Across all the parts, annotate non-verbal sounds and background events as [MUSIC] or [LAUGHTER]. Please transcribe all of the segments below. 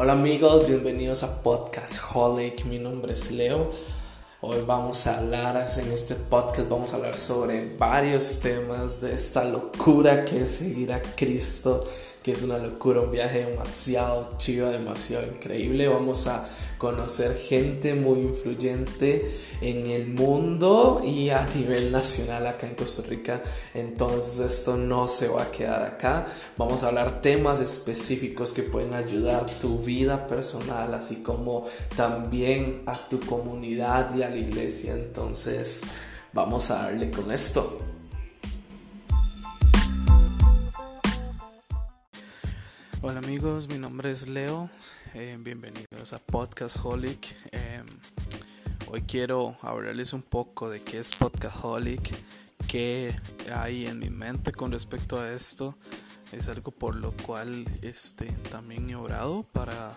Hola amigos, bienvenidos a Podcast Holic. Mi nombre es Leo. Hoy vamos a hablar en este podcast, vamos a hablar sobre varios temas de esta locura que es seguir a Cristo es una locura, un viaje demasiado chido, demasiado increíble. Vamos a conocer gente muy influyente en el mundo y a nivel nacional acá en Costa Rica. Entonces esto no se va a quedar acá. Vamos a hablar temas específicos que pueden ayudar tu vida personal, así como también a tu comunidad y a la iglesia. Entonces vamos a darle con esto. Hola amigos, mi nombre es Leo, eh, bienvenidos a Podcast Holic. Eh, hoy quiero hablarles un poco de qué es Podcast Holic, qué hay en mi mente con respecto a esto. Es algo por lo cual este, también he orado para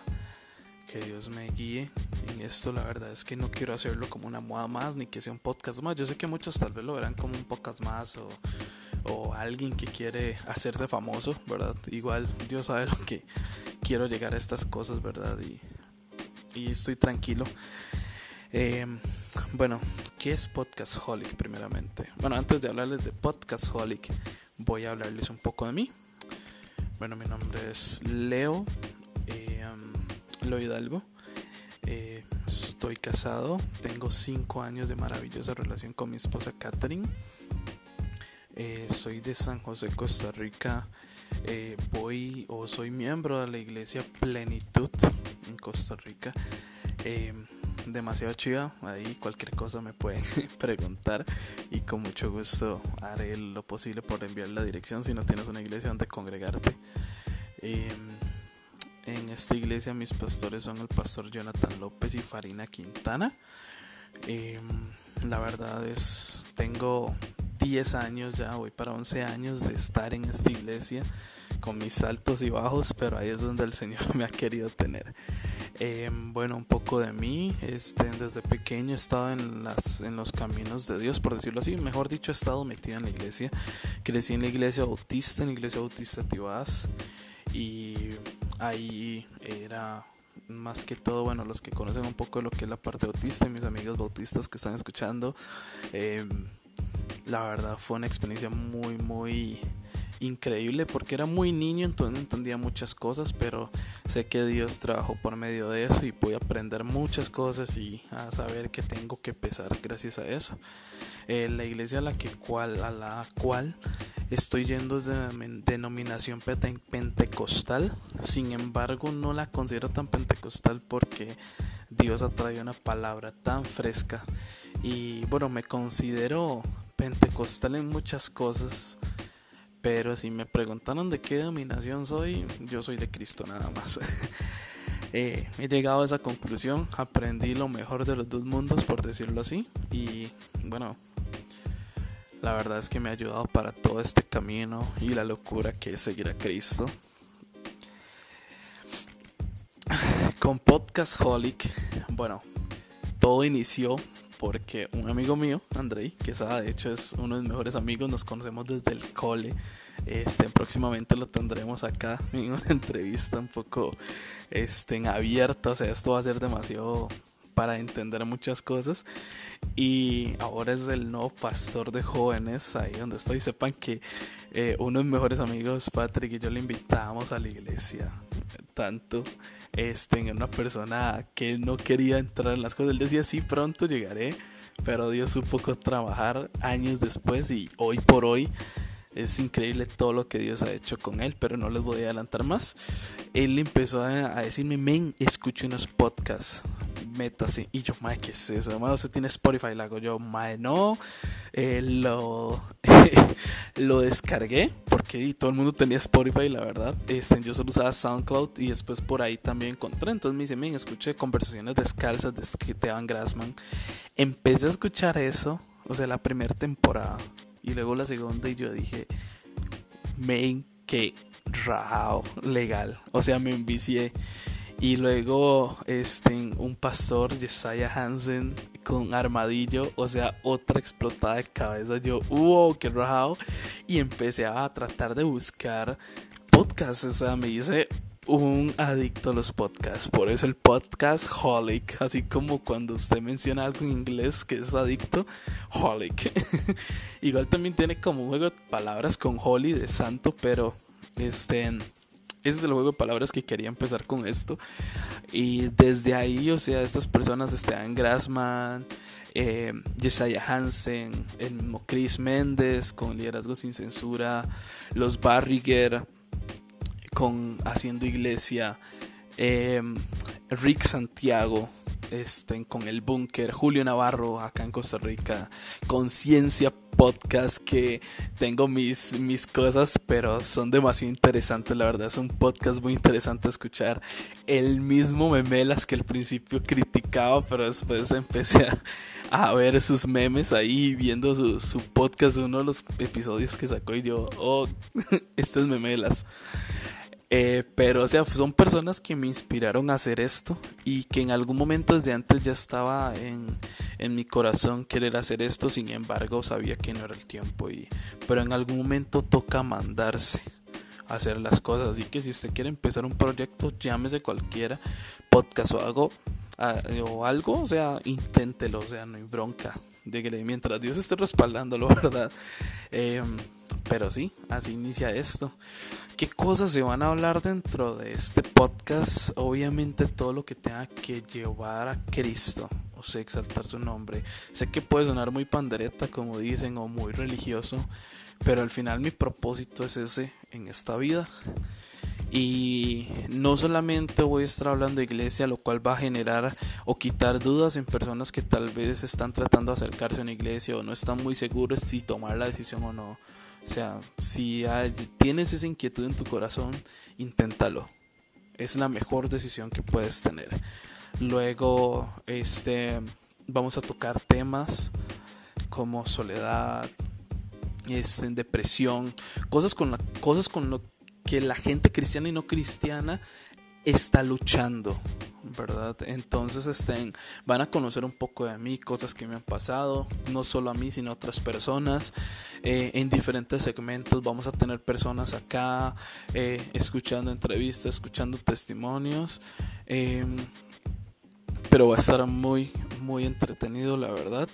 que Dios me guíe en esto. La verdad es que no quiero hacerlo como una moda más ni que sea un podcast más. Yo sé que muchos tal vez lo verán como un podcast más o o alguien que quiere hacerse famoso, ¿verdad? Igual Dios sabe lo que quiero llegar a estas cosas, ¿verdad? Y, estoy tranquilo. Em, bueno, ¿qué es Podcast Holic primeramente? Bueno, antes de hablarles de Podcast Holic, voy a hablarles un poco de mí. Bueno, mi nombre es Leo, eh, Hidalgo. Eh, estoy casado, tengo 5 años de maravillosa relación con mi esposa Catherine. Eh, soy de San José, Costa Rica. Eh, voy o soy miembro de la iglesia Plenitud en Costa Rica. Eh, demasiado chida, ahí cualquier cosa me pueden [LAUGHS] preguntar y con mucho gusto haré lo posible por enviar la dirección si no tienes una iglesia donde congregarte. en esta iglesia mis pastores son el pastor Jonathan López y Farina Quintana. la verdad es, tengo 10 años ya, voy para 11 años de estar en esta iglesia con mis altos y bajos, pero ahí es donde el Señor [LAUGHS] me ha querido tener. Em, bueno, un poco de mí, este, desde pequeño he estado en, las, en los caminos de Dios, por decirlo así, mejor dicho, he estado metido en la iglesia. Crecí en la iglesia bautista, en la iglesia bautista Tibás, y ahí era más que todo, bueno, los que conocen un poco de lo que es la parte bautista, mis amigos bautistas que están escuchando, eh, la verdad fue una experiencia muy, muy increíble porque era muy niño, entonces no entendía muchas cosas, pero sé que Dios trabajó por medio de eso y pude aprender muchas cosas y a saber que tengo que pesar gracias a eso. Eh, la iglesia a la, que cual, a la cual estoy yendo es de denominación pentecostal, sin embargo no la considero tan pentecostal porque Dios ha traído una palabra tan fresca y bueno, me considero pentecostal en muchas cosas, pero si me preguntaron de qué dominación soy, yo soy de Cristo nada más. [LAUGHS] Eh, he llegado a esa conclusión, aprendí lo mejor de los dos mundos, por decirlo así, y bueno, la verdad es que me ha ayudado para todo este camino y la locura que es seguir a Cristo. [SIGHS] Con Podcast Holic, bueno, todo inició porque un amigo mío, Andrei, que de hecho es uno de mis mejores amigos, nos conocemos desde el cole. Este, próximamente lo tendremos acá en una [LAUGHS] entrevista un poco este, abierta, o sea, esto va a ser demasiado para entender muchas cosas y ahora es el nuevo pastor de jóvenes ahí donde estoy sepan que eh, uno de mis mejores amigos Patrick y yo le invitamos a la iglesia tanto este, en una persona que no quería entrar en las cosas. Él decía, sí, pronto llegaré, pero Dios supo trabajar años después y hoy por hoy es increíble todo lo que Dios ha hecho con él, pero no les voy a adelantar más. Él empezó a, decirme, men, escucho unos podcasts métase. Y yo, mae, ¿qué es eso? Mae, usted tiene Spotify. Le hago yo, mae, no. Eh, lo, [LAUGHS] lo descargué porque todo el mundo tenía Spotify, la verdad. Este, yo solo usaba SoundCloud y después por ahí también encontré. Entonces me dice, men, escuché conversaciones descalzas de Esteban Grassman. Empecé a escuchar eso, o sea, la primera temporada. Y luego la segunda y yo dije, men, qué rao, legal. O sea, me envicié. Y luego este, un pastor, Josiah Hansen, con armadillo, o sea, otra explotada de cabeza. Yo, wow, qué rajado. Y empecé a tratar de buscar podcasts, o sea, me hice un adicto a los podcasts, por eso el podcast holic, así como cuando usted menciona algo en inglés que es adicto, holic. [LAUGHS] Igual también tiene como juego de palabras con holy de santo, pero este ese es el juego de palabras que quería empezar con esto. Y desde ahí, o sea, estas personas, Esteban Grassman, eh, Hansen, el Chris Méndez con Liderazgo sin Censura, los Barriger con Haciendo Iglesia, eh, Rick Santiago este, con el búnker, Julio Navarro acá en Costa Rica, Conciencia Podcast que tengo mis, mis cosas, pero son demasiado interesantes, la verdad, es un podcast muy interesante escuchar. El mismo Memelas que al principio criticaba, pero después empecé a, ver sus memes ahí, viendo su, podcast, uno de los episodios que sacó y yo, oh, [LAUGHS] este es Memelas. Eh, pero, o sea, son personas que me inspiraron a hacer esto y que en algún momento desde antes ya estaba en, en mi corazón querer hacer esto, sin embargo sabía que no era el tiempo. Y, pero en algún momento toca mandarse a hacer las cosas. Así que si usted quiere empezar un proyecto, llámese cualquiera, podcast o algo, o algo, o sea, inténtelo, o sea, no hay bronca. De mientras Dios esté respaldándolo, [LAUGHS] ¿verdad? Eh, pero sí, así inicia esto. ¿Qué cosas se van a hablar dentro de este podcast? Obviamente todo lo que tenga que llevar a Cristo, o sea, exaltar su nombre. Sé que puede sonar muy pandereta, como dicen, o muy religioso, pero al final mi propósito es ese en esta vida. Y no solamente voy a estar hablando de iglesia, lo cual va a generar o quitar dudas en personas que tal vez están tratando de acercarse a una iglesia o no están muy seguros si tomar la decisión o no. O sea, si tienes esa inquietud en tu corazón, inténtalo. Es la mejor decisión que puedes tener. Luego, este, vamos a tocar temas como soledad, este, depresión, cosas con, la, cosas con lo que la gente cristiana y no cristiana está luchando. ¿verdad? Entonces estén, van a conocer un poco de mí, cosas que me han pasado, no solo a mí, sino a otras personas. Eh, en diferentes segmentos vamos a tener personas acá eh, escuchando entrevistas, escuchando testimonios. Em, pero va a estar muy, muy entretenido, la verdad.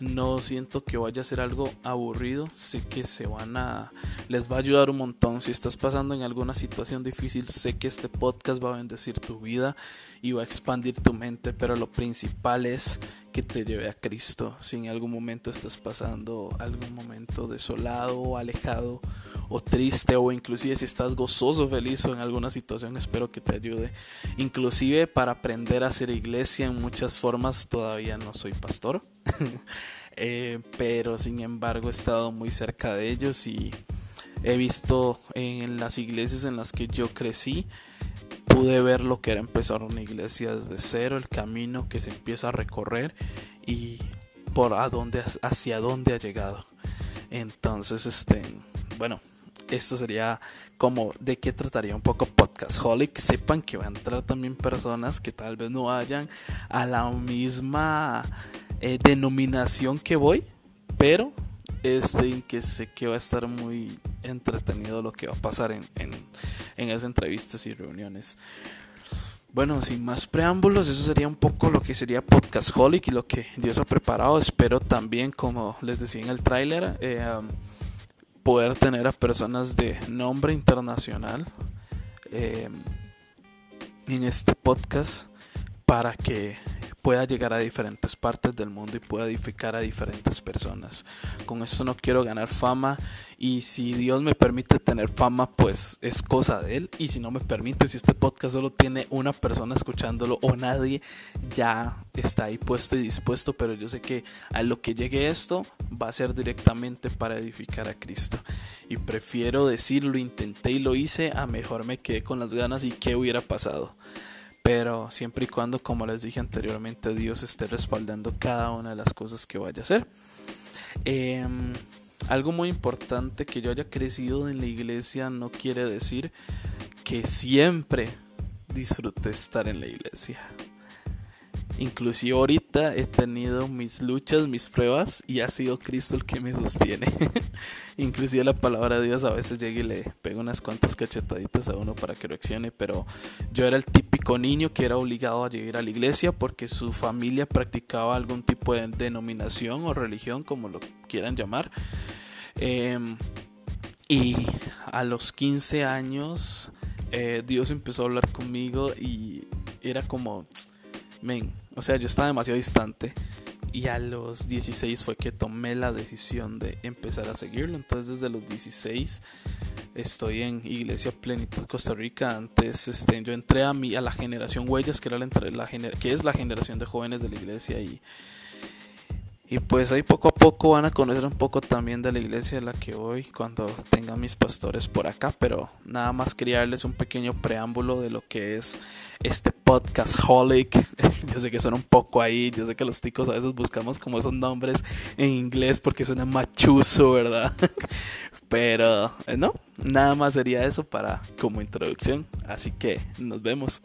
No siento que vaya a ser algo aburrido, sé que se van a les va a ayudar un montón si estás pasando en alguna situación difícil, sé que este podcast va a bendecir tu vida y va a expandir tu mente, pero lo principal es que te lleve a Cristo. Si en algún momento estás pasando algún momento desolado o alejado o triste o inclusive si estás gozoso, feliz o en alguna situación, espero que te ayude. Inclusive para aprender a hacer iglesia en muchas formas, todavía no soy pastor. [LAUGHS] Eh, pero sin embargo he estado muy cerca de ellos y he visto en las iglesias en las que yo crecí pude ver lo que era empezar una iglesia desde cero el camino que se empieza a recorrer y por a dónde hacia dónde ha llegado entonces este bueno esto sería como de qué trataría un poco Podcast Holic. Sepan que van a entrar también personas que tal vez no vayan a la misma eh, denominación que voy, pero este, que sé que va a estar muy entretenido lo que va a pasar en, en, en esas entrevistas y reuniones. Bueno, sin más preámbulos, eso sería un poco lo que sería Podcast Holic y lo que Dios ha preparado. Espero también, como les decía en el tráiler, eh, poder tener a personas de nombre internacional eh, en este podcast para que pueda llegar a diferentes partes del mundo y pueda edificar a diferentes personas. Con esto no quiero ganar fama y si Dios me permite tener fama, pues es cosa de Él. Y si no me permite, si este podcast solo tiene una persona escuchándolo o nadie, ya está ahí puesto y dispuesto. Pero yo sé que a lo que llegue esto va a ser directamente para edificar a Cristo. Y prefiero decirlo, intenté y lo hice, a mejor me quedé con las ganas y qué hubiera pasado pero siempre y cuando, como les dije anteriormente, Dios esté respaldando cada una de las cosas que vaya a hacer. Em, algo muy importante que yo haya crecido en la iglesia no quiere decir que siempre disfrute estar en la iglesia. Inclusive ahorita he tenido mis luchas, mis pruebas y ha sido Cristo el que me sostiene. [LAUGHS] Inclusive la palabra de Dios a veces llega y le pega unas cuantas cachetaditas a uno para que reaccione, pero yo era el típico niño que era obligado a llegar a la iglesia porque su familia practicaba algún tipo de denominación o religión, como lo quieran llamar. Em, y a los 15 años eh, Dios empezó a hablar conmigo y era como, o sea, yo estaba demasiado distante. Y a los 16 fue que tomé la decisión de empezar a seguirlo. Entonces desde los 16 estoy en Iglesia Plenitud Costa Rica. Antes este, yo entré a, mi, a la generación Huellas, que, era la, la, que es la generación de jóvenes de la iglesia. Y y pues ahí poco a poco van a conocer un poco también de la iglesia a la que voy cuando tenga mis pastores por acá. Pero nada más quería darles un pequeño preámbulo de lo que es este podcast Holic. [LAUGHS] Yo sé que suena un poco ahí, yo sé que los ticos a veces buscamos como esos nombres en inglés porque suena machuzo, ¿verdad? [LAUGHS] Pero eh, no, nada más sería eso para como introducción. Así que nos vemos.